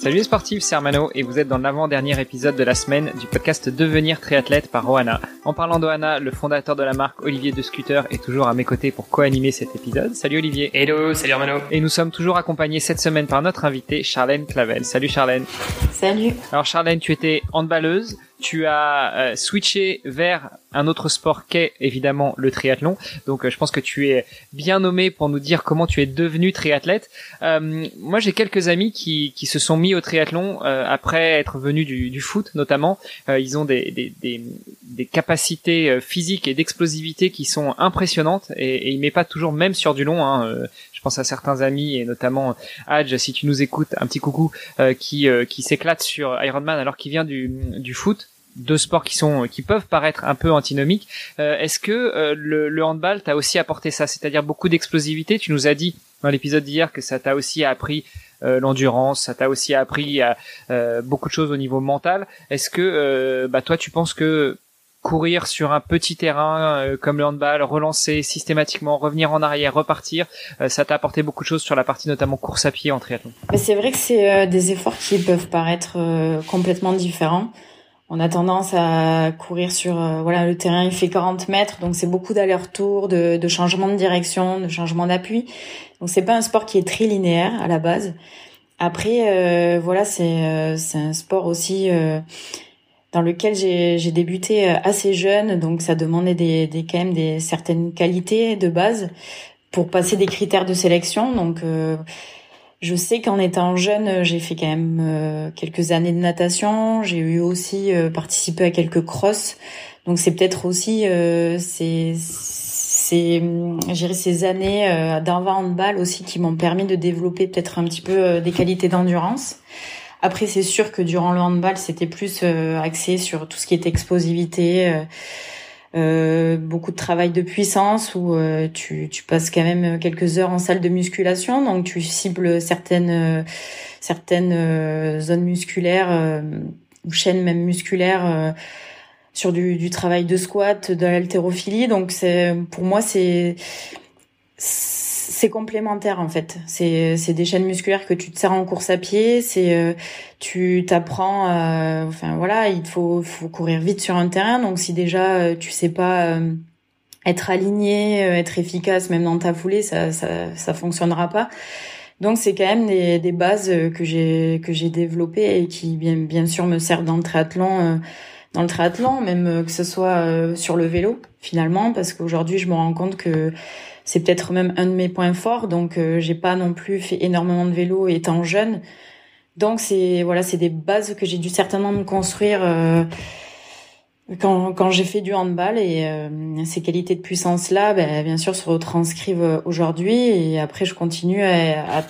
Salut les sportifs, c'est Armano et vous êtes dans l'avant-dernier épisode de la semaine du podcast Devenir triathlète par Oana. En parlant d'Oana, le fondateur de la marque Olivier de Scooter est toujours à mes côtés pour co-animer cet épisode. Salut Olivier. Hello, salut Armano. Et nous sommes toujours accompagnés cette semaine par notre invité Charlène Clavel. Salut Charlène. Salut. Alors Charlène, tu étais handballeuse, tu as euh, switché vers un autre sport qu'est évidemment le triathlon. Donc euh, je pense que tu es bien nommé pour nous dire comment tu es devenu triathlète. Euh, moi j'ai quelques amis qui, qui se sont mis au triathlon après être venus du, foot notamment. ils ont des, des, des, capacités physiques et d'explosivité qui sont impressionnantes et, et ils pas toujours même sur du long. Hein, à certains amis et notamment Adj, si tu nous écoutes, un petit coucou, qui, qui s'éclate sur Ironman alors qu'il vient du, du foot deux sports qui sont qui peuvent paraître un peu antinomiques. Euh, est-ce que euh, le, handball t'a aussi apporté ça, c'est-à-dire beaucoup d'explosivité? Tu nous as dit dans l'épisode d'hier que ça t'a aussi appris euh, l'endurance, ça t'a aussi appris beaucoup de choses au niveau mental. Est-ce que bah toi tu penses que courir sur un petit terrain comme le handball, relancer systématiquement, revenir en arrière, repartir, ça t'a apporté beaucoup de choses sur la partie notamment course à pied en triathlon. C'est vrai que c'est des efforts qui peuvent paraître complètement différents. On a tendance à courir sur euh, voilà le terrain il fait 40 mètres donc c'est beaucoup d'aller-retour de, de changement de direction de changement d'appui. Donc c'est pas un sport qui est très linéaire à la base. Après euh, voilà c'est euh, c'est un sport aussi dans lequel j'ai débuté assez jeune donc ça demandait des, des quand même des certaines qualités de base pour passer des critères de sélection donc je sais qu'en étant jeune, j'ai fait quand même euh, quelques années de natation. J'ai eu aussi euh, participé à quelques crosses. Donc c'est peut-être aussi euh, ces, ces, ces années euh, d'avant handball aussi qui m'ont permis de développer peut-être un petit peu des qualités d'endurance. Après, c'est sûr que durant le handball, c'était plus axé sur tout ce qui est explosivité euh, beaucoup de travail de puissance où euh, tu, tu passes quand même quelques heures en salle de musculation, donc tu cibles certaines euh, certaines zones musculaires ou chaînes même musculaires sur du, du travail de squat, de l'haltérophilie. Donc c'est pour moi c'est c'est complémentaire en fait. C'est c'est des chaînes musculaires que tu te sers en course à pied. C'est euh, tu t'apprends. Euh, enfin voilà, il faut faut courir vite sur un terrain. Donc si déjà euh, tu sais pas être aligné, être efficace même dans ta foulée, ça ça ça fonctionnera pas. Donc c'est quand même des, des bases que j'ai que j'ai développées et qui bien bien sûr me servent dans le triathlon dans le triathlon, même que ce soit sur le vélo finalement, parce qu'aujourd'hui je me rends compte que c'est peut-être même un de mes points forts. Donc, euh, j'ai pas non plus fait énormément de vélo étant jeune. Donc, c'est voilà, c'est des bases que j'ai dû certainement me construire euh, quand, quand j'ai fait du handball. Et euh, ces qualités de puissance là, ben, bien sûr, se retranscrivent aujourd'hui. Et après, je continue à, à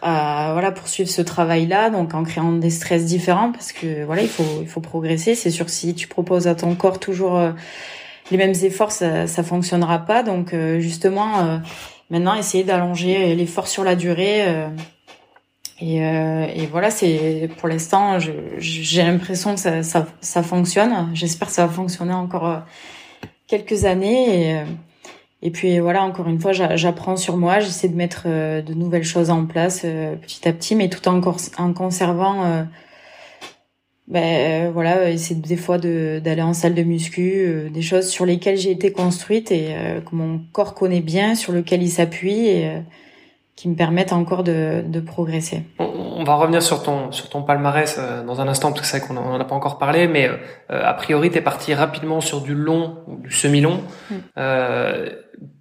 à voilà poursuivre ce travail là donc en créant des stress différents parce que voilà il faut il faut progresser c'est sûr si tu proposes à ton corps toujours les mêmes efforts, ça, ça fonctionnera pas. Donc euh, justement, euh, maintenant, essayer d'allonger l'effort sur la durée. Euh, et, voilà, c'est pour l'instant, j'ai l'impression que ça, fonctionne. J'espère que ça va fonctionner encore quelques années. Et, puis voilà, encore une fois, j'apprends sur moi. J'essaie de mettre de nouvelles choses en place petit à petit, mais tout en conservant ben euh, voilà c'est des fois d'aller en salle de muscu euh, des choses sur lesquelles j'ai été construite et euh, que mon corps connaît bien sur lequel il s'appuie et qui me permettent encore de, de progresser. On, va revenir sur ton sur ton palmarès dans un instant parce que c'est vrai qu'on en a pas encore parlé mais a priori tu es parti rapidement sur du long ou du semi-long. Mm.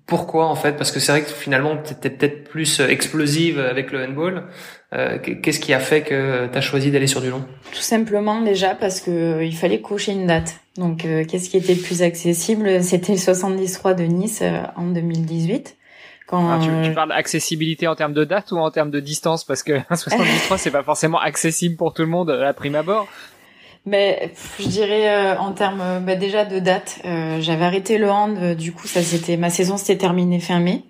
Pourquoi en fait? Parce que c'est vrai que finalement tu étais peut-être plus explosive avec le handball. Euh, qu'est-ce qui a fait que tu as choisi d'aller sur du long? Tout simplement déjà parce que euh, il fallait cocher une date. Donc euh, qu'est-ce qui était le plus accessible? C'était le 73 de Nice en 2018. Quand ah, tu, parles d'accessibilité en termes de date ou en termes de distance? Parce que un 73 c'est pas forcément accessible pour tout le monde à prime abord. Mais je dirais en termes bah, déjà de date, j'avais arrêté le hand. du coup, ça c'était ma saison s'était terminée fin mai.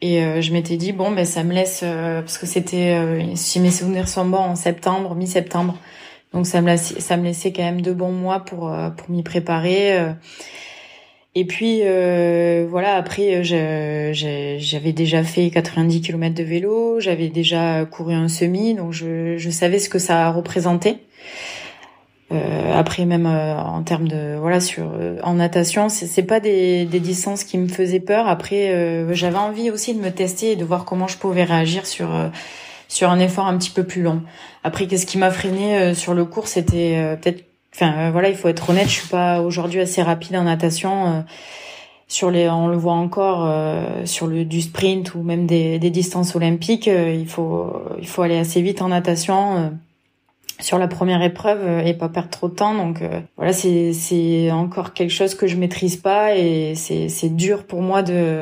Et euh, je m'étais dit bon ben ça me laisse parce que c'était si mes souvenirs sont bons en septembre, mi-septembre. Donc ça me laissait, ça me laissait quand même deux bons mois pour pour m'y préparer. Et puis voilà, après j'avais déjà fait 90 km de vélo, j'avais déjà couru un semi, donc je, je savais ce que ça représentait. Euh, après même euh, en termes de voilà sur euh, en natation c'est c'est pas des, des distances qui me faisaient peur. Après euh, j'avais envie aussi de me tester et de voir comment je pouvais réagir sur sur un effort un petit peu plus long. Après qu'est-ce qui m'a freiné sur le cours c'était peut-être enfin voilà il faut être honnête je suis pas aujourd'hui assez rapide en natation sur les on le voit encore sur le du sprint ou même des, des distances olympiques il faut il faut aller assez vite en natation sur la première épreuve euh, et pas perdre trop de temps. Donc euh, voilà, c'est c'est encore quelque chose que je maîtrise pas et c'est c'est dur pour moi de.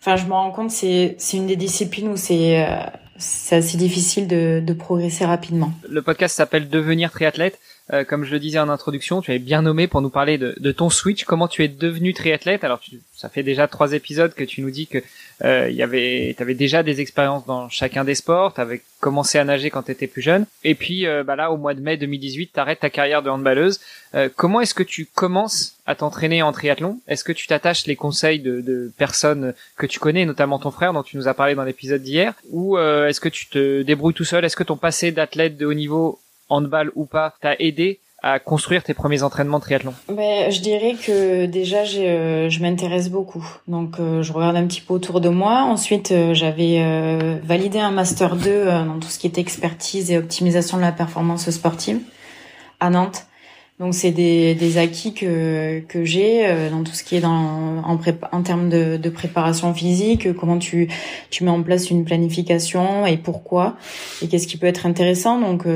Enfin, je me rends compte c'est c'est une des disciplines où c'est euh, c'est assez difficile de de progresser rapidement. Le podcast s'appelle Devenir triathlète. Euh, comme je le disais en introduction, tu avais bien nommé pour nous parler de, de ton switch, comment tu es devenu triathlète. Alors, tu, ça fait déjà trois épisodes que tu nous dis que euh, y avait, tu avais déjà des expériences dans chacun des sports, tu avais commencé à nager quand tu étais plus jeune, et puis euh, bah là, au mois de mai 2018, tu arrêtes ta carrière de handballeuse. Euh, comment est-ce que tu commences à t'entraîner en triathlon? Est-ce que tu t'attaches les conseils de, de, personnes que tu connais, notamment ton frère dont tu nous as parlé dans l'épisode d'hier, ou est-ce que tu te débrouilles tout seul? Est-ce que ton passé d'athlète de haut niveau handball ou pas, t'a aidé à construire tes premiers entraînements de triathlon ben, Je dirais que déjà, euh, je m'intéresse beaucoup. Donc, euh, je regarde un petit peu autour de moi. Ensuite, euh, j'avais validé un Master 2 dans tout ce qui était expertise et optimisation de la performance sportive à Nantes. Donc, c'est des, des acquis que, que j'ai dans tout ce qui est dans, en, en termes de, de préparation physique, comment tu, tu mets en place une planification et pourquoi, et qu'est-ce qui peut être intéressant. Donc,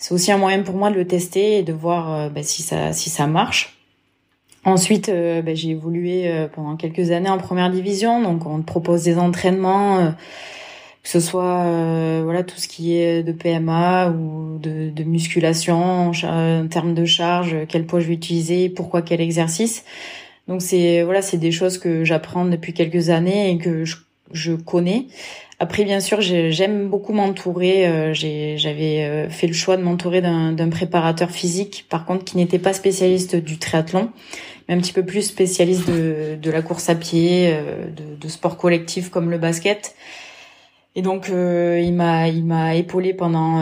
c'est aussi un moyen pour moi de le tester et de voir euh, bah, si ça si ça marche. Ensuite, euh, bah, j'ai évolué euh, pendant quelques années en première division, donc on te propose des entraînements, que ce soit voilà tout ce qui est de PMA ou de, de musculation en, termes de charge, quel poids je vais utiliser, pourquoi quel exercice. Donc c'est voilà c'est des choses que j'apprends depuis quelques années et que je, je connais. Après, bien sûr, j'aime beaucoup m'entourer. Euh, j'avais euh, fait le choix de m'entourer d'un préparateur physique, par contre, qui n'était pas spécialiste du triathlon, mais un petit peu plus spécialiste de, de la course à pied, euh, de, de sport collectif comme le basket. Et donc, il m'a il m'a épaulé pendant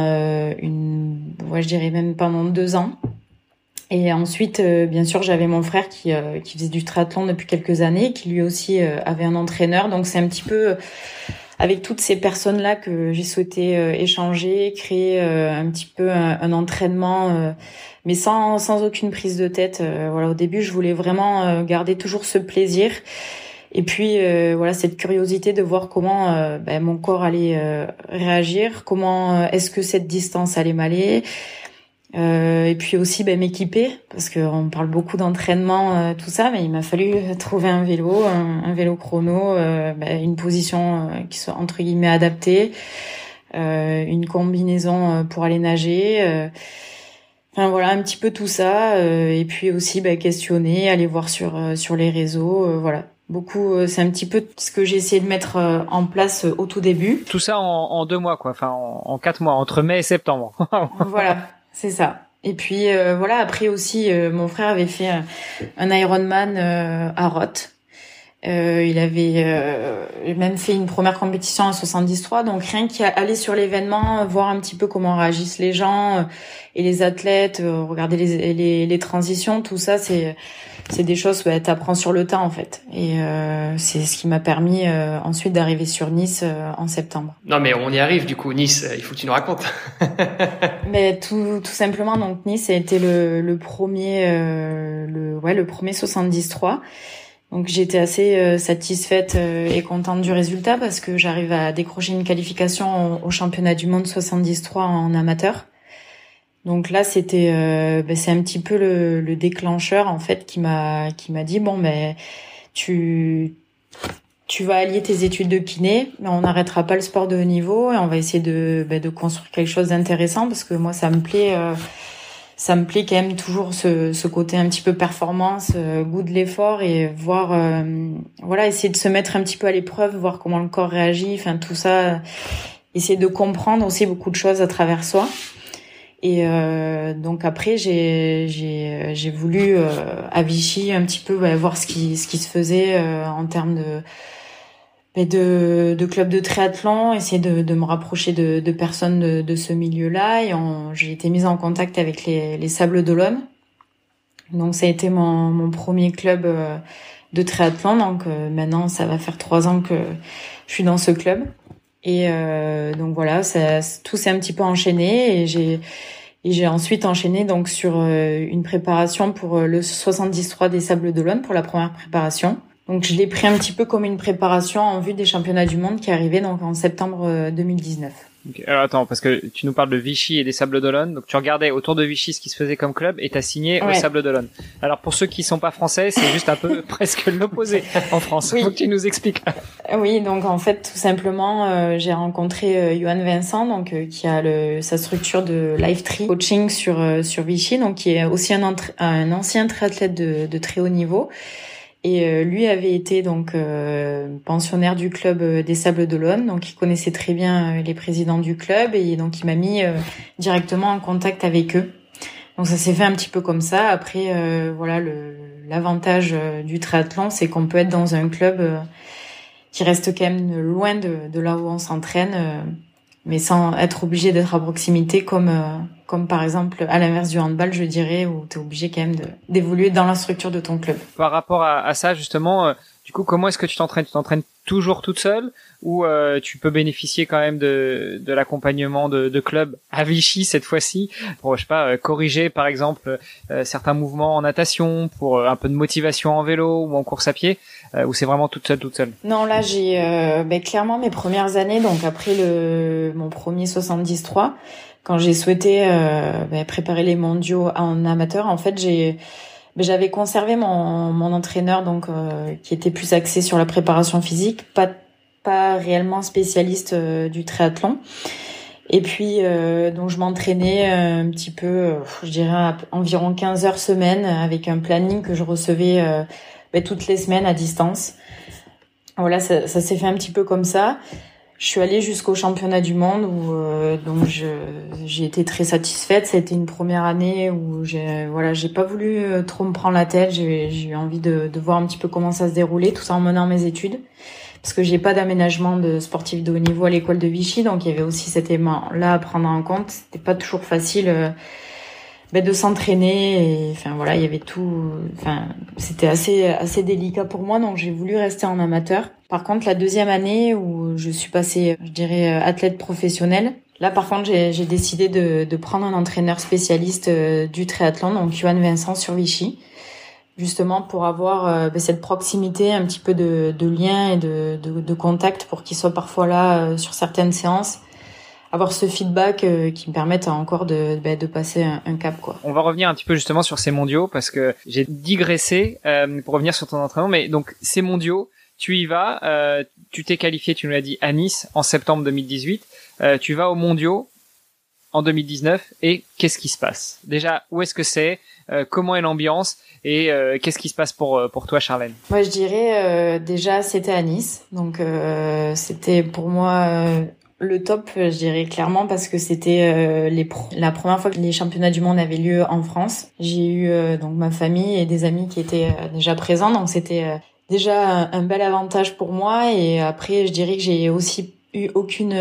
une, ouais, je dirais même pendant deux ans. Et ensuite, bien sûr, j'avais mon frère qui, qui faisait du triathlon depuis quelques années, qui lui aussi avait un entraîneur. Donc, c'est un petit peu avec toutes ces personnes-là que j'ai souhaité euh, échanger, créer euh, un petit peu un, entraînement, euh, mais sans, sans aucune prise de tête. voilà, au début, je voulais vraiment garder toujours ce plaisir. Et puis voilà cette curiosité de voir comment ben, mon corps allait réagir, comment est-ce que cette distance allait m'aller, euh, et puis aussi ben, m'équiper parce qu'on parle beaucoup d'entraînement euh, tout ça mais il m'a fallu trouver un vélo un, vélo chrono euh, ben, une position euh, qui soit entre guillemets adaptée une combinaison pour aller nager enfin voilà un petit peu tout ça et puis aussi ben, questionner aller voir sur sur les réseaux voilà beaucoup c'est un petit peu ce que j'ai essayé de mettre en place au tout début tout ça en, en deux mois quoi enfin en, en quatre mois entre mai et septembre voilà c'est ça. Et puis euh, voilà, après aussi, euh, mon frère avait fait un, Ironman euh, à Roth. Il avait même fait une première compétition en 73, donc rien qu'aller sur l'événement, voir un petit peu comment réagissent les gens et les athlètes, regarder les, les, les transitions, tout ça, c'est c'est des choses que bah, tu apprends sur le tas en fait. Et euh, c'est ce qui m'a permis euh, ensuite d'arriver sur Nice euh, en septembre. Non mais on y arrive du coup, Nice, il faut que tu nous racontes. mais tout, tout simplement, donc Nice a été le, le premier, le, ouais, le premier 73. Donc j'étais assez satisfaite et contente du résultat parce que j'arrive à décrocher une qualification au, championnat du monde 73 en amateur. Donc là, c'était, euh, ben, c'est un petit peu le, le, déclencheur en fait qui m'a qui m'a dit bon ben tu tu vas allier tes études de kiné, mais on n'arrêtera pas le sport de haut niveau et on va essayer de ben, de construire quelque chose d'intéressant parce que moi ça me plaît. Euh, ça me plaît quand même toujours ce, ce côté un petit peu performance, goût de l'effort et voir, voilà, essayer de se mettre un petit peu à l'épreuve, voir comment le corps réagit, enfin tout ça, essayer de comprendre aussi beaucoup de choses à travers soi. Et euh, donc après, j'ai j'ai j'ai voulu euh, à Vichy un petit peu voir ce qui ce qui se faisait euh, en termes de de, de club de triathlon, essayer de, me rapprocher de, personnes de, ce milieu-là. Et j'ai été mise en contact avec les, les Sables d'Olonne. Donc ça a été mon, premier club euh, de triathlon. Donc euh, maintenant, ça va faire trois ans que je suis dans ce club. Et euh, donc voilà, tout s'est un petit peu enchaîné et j'ai ensuite enchaîné donc sur une préparation pour le 73 des Sables d'Olonne pour la première préparation. Donc je l'ai pris un petit peu comme une préparation en vue des championnats du monde qui arrivaient donc en septembre 2019. Alors attends, parce que tu nous parles de Vichy et des Sables d'Olonne. Donc tu regardais autour de Vichy ce qui se faisait comme club et t'as signé au Sables d'Olonne. Alors pour ceux qui sont pas français, c'est juste un peu presque l'opposé en France. Oui. Faut que tu nous expliques. Oui, donc en fait tout simplement, euh, j'ai rencontré euh, Johan Vincent, donc euh, qui a le, sa structure de Life Tree Coaching sur sur Vichy, donc qui est aussi un, un ancien triathlète de, de très haut niveau et euh, lui avait été donc euh, pensionnaire du club euh, des Sables d'Olonne, donc il connaissait très bien les présidents du club et donc il m'a mis directement en contact avec eux. Donc ça s'est fait un petit peu comme ça. Après, voilà, l'avantage du triathlon, c'est qu'on peut être dans un club qui reste quand même loin de, de là où on s'entraîne mais sans être obligé d'être à proximité comme euh, comme par exemple à l'inverse du handball, je dirais, où tu es obligé quand même d'évoluer dans la structure de ton club. Par rapport à, ça, justement, euh, du coup, comment est-ce que tu t'entraînes? Tu t'entraînes toujours toute seule ou euh, tu peux bénéficier quand même de, de l'accompagnement de, de clubs à Vichy cette fois-ci pour je sais pas corriger par exemple certains mouvements en natation pour un peu de motivation en vélo ou en course à pied euh, ou c'est vraiment toute seule, toute seule? Non, là j'ai euh, ben, clairement mes premières années, donc après le mon premier 73, quand j'ai souhaité euh, ben, préparer les mondiaux en amateur, en fait j'ai j'avais conservé mon, mon entraîneur donc euh, qui était plus axé sur la préparation physique, pas pas réellement spécialiste du triathlon. Et puis donc je m'entraînais un petit peu, je dirais environ 15 heures semaine avec un planning que je recevais ben, toutes les semaines à distance. Voilà, ça s'est fait un petit peu comme ça. Je suis allée jusqu'au championnat du monde où euh, donc j'ai été très satisfaite. C'était une première année où j'ai voilà j'ai pas voulu euh, trop me prendre la tête. J'ai eu envie de, de, voir un petit peu comment ça se déroulait, tout ça en menant mes études, parce que j'ai pas d'aménagement de sportif de haut niveau à l'école de Vichy, donc il y avait aussi cet élément là à prendre en compte. C'était pas toujours facile. Euh, ben, de s'entraîner enfin voilà il y avait tout enfin c'était assez assez délicat pour moi donc j'ai voulu rester en amateur. Par contre la deuxième année où je suis passée je dirais euh, athlète professionnel là par contre j'ai décidé de, de prendre un entraîneur spécialiste euh, du triathlon donc Johan Vincent sur Vichy justement pour avoir euh, ben, cette proximité un petit peu de, de lien et de, de, de contact pour qu'il soit parfois là sur certaines séances avoir ce feedback euh, qui me permette encore de, bah, de passer un, cap quoi. On va revenir un petit peu justement sur ces mondiaux parce que j'ai digressé euh, pour revenir sur ton entraînement mais donc ces mondiaux tu y vas euh, tu t'es qualifié tu nous l'as dit à Nice en septembre 2018 euh, tu vas aux mondiaux en 2019 et qu'est-ce qui se passe? Déjà où est-ce que c'est? Euh, comment est l'ambiance? Et qu'est-ce qui se passe pour pour toi Charlène? Moi je dirais déjà c'était à Nice. Donc c'était pour moi le top, je dirais clairement parce que c'était euh, la première fois que les championnats du monde avaient lieu en France. J'ai eu euh, donc ma famille et des amis qui étaient euh, déjà présents, donc c'était déjà un, bel avantage pour moi. Et après, je dirais que j'ai aussi eu aucune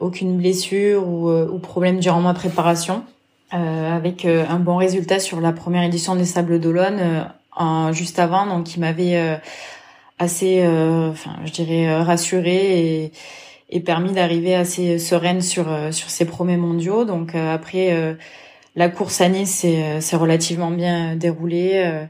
aucune blessure ou, ou, problème durant ma préparation, avec un bon résultat sur la première édition des Sables d'Olonne juste avant, donc qui m'avait assez, enfin, je dirais rassuré et et permis d'arriver assez sereine sur euh, sur ces premiers mondiaux. Donc euh, après euh, la course à Nice c'est relativement bien déroulé.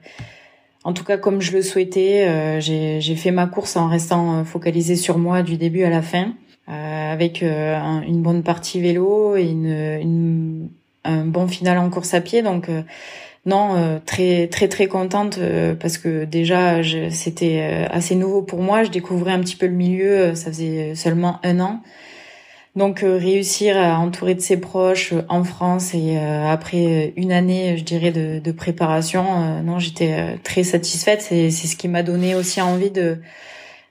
En tout cas, comme je le souhaitais, j'ai fait ma course en restant focalisée sur moi du début à la fin, avec une bonne partie vélo et une, une, un bon final en course à pied. Donc non, euh, très très très contente euh, parce que déjà c'était euh, assez nouveau pour moi. Je découvrais un petit peu le milieu, ça faisait seulement un an. Donc réussir à entourer de ses proches en France et après une année, je dirais, de, de préparation, non, j'étais très satisfaite. C'est ce qui m'a donné aussi envie de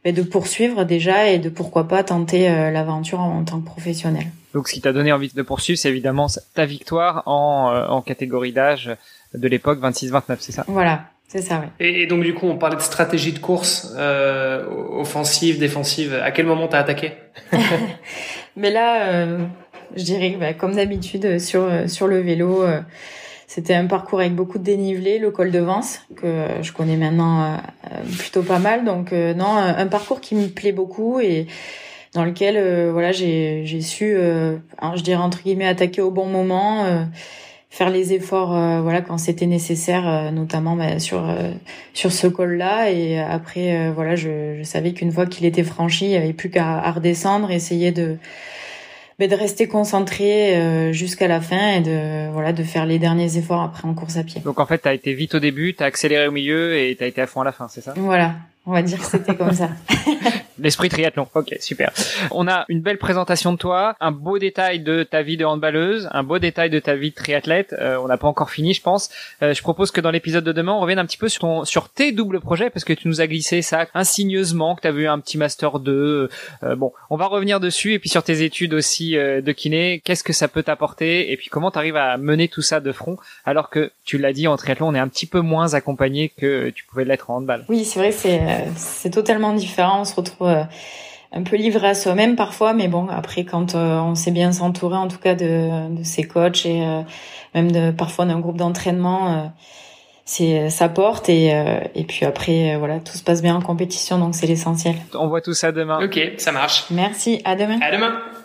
de poursuivre déjà et de pourquoi pas tenter l'aventure en, tant que professionnel. Donc ce qui t'a donné envie de poursuivre, c'est évidemment ta victoire en, en catégorie d'âge de l'époque 26-29, c'est ça? Voilà, c'est ça, oui. Et, donc du coup, on parlait de stratégie de course, euh, offensive, défensive. À quel moment t'as attaqué? Mais là, euh, je dirais, bah, comme d'habitude, sur sur le vélo. C'était un parcours avec beaucoup de dénivelé, le col de Vence, que je connais maintenant euh, plutôt pas mal. Donc euh, non, un parcours qui me plaît beaucoup et dans lequel euh, voilà j'ai j'ai su, je dirais entre guillemets, attaquer au bon moment, faire les efforts voilà quand c'était nécessaire, notamment bah, sur sur ce col-là. Et après voilà, je, je savais qu'une fois qu'il était franchi, il y avait plus qu'à redescendre, essayer de de rester concentré euh, jusqu'à la fin et de voilà de faire les derniers efforts après en course à pied. Donc en fait, tu as été vite au début, tu as accéléré au milieu et tu as été à fond à la fin, c'est ça? Voilà, on va dire que c'était comme ça. L'esprit triathlon. Ok, super. On a une belle présentation de toi, un beau détail de ta vie de handballeuse, un beau détail de ta vie de triathlète. Euh, on n'a pas encore fini, je pense. Euh, je propose que dans l'épisode de demain, on revienne un petit peu sur ton, sur tes doubles projets parce que tu nous as glissé ça insigneusement, que tu as vu un petit master 2. Euh, bon, on va revenir dessus et puis sur tes études aussi de kiné. Qu'est-ce que ça peut t'apporter et puis comment tu arrives à mener tout ça de front alors que tu l'as dit en triathlon, on est un petit peu moins accompagné que tu pouvais l'être en handball? Oui, c'est vrai, c'est c'est totalement différent. On se retrouve euh, un peu livré à soi-même parfois, mais bon, après quand euh, on sait bien s'entourer, en tout cas de, de ses coachs et euh, même de parfois d'un groupe d'entraînement, c'est ça porte et et puis après voilà tout se passe bien en compétition donc c'est l'essentiel. On voit tout ça demain. Ok, ça marche. Merci, à demain. À demain.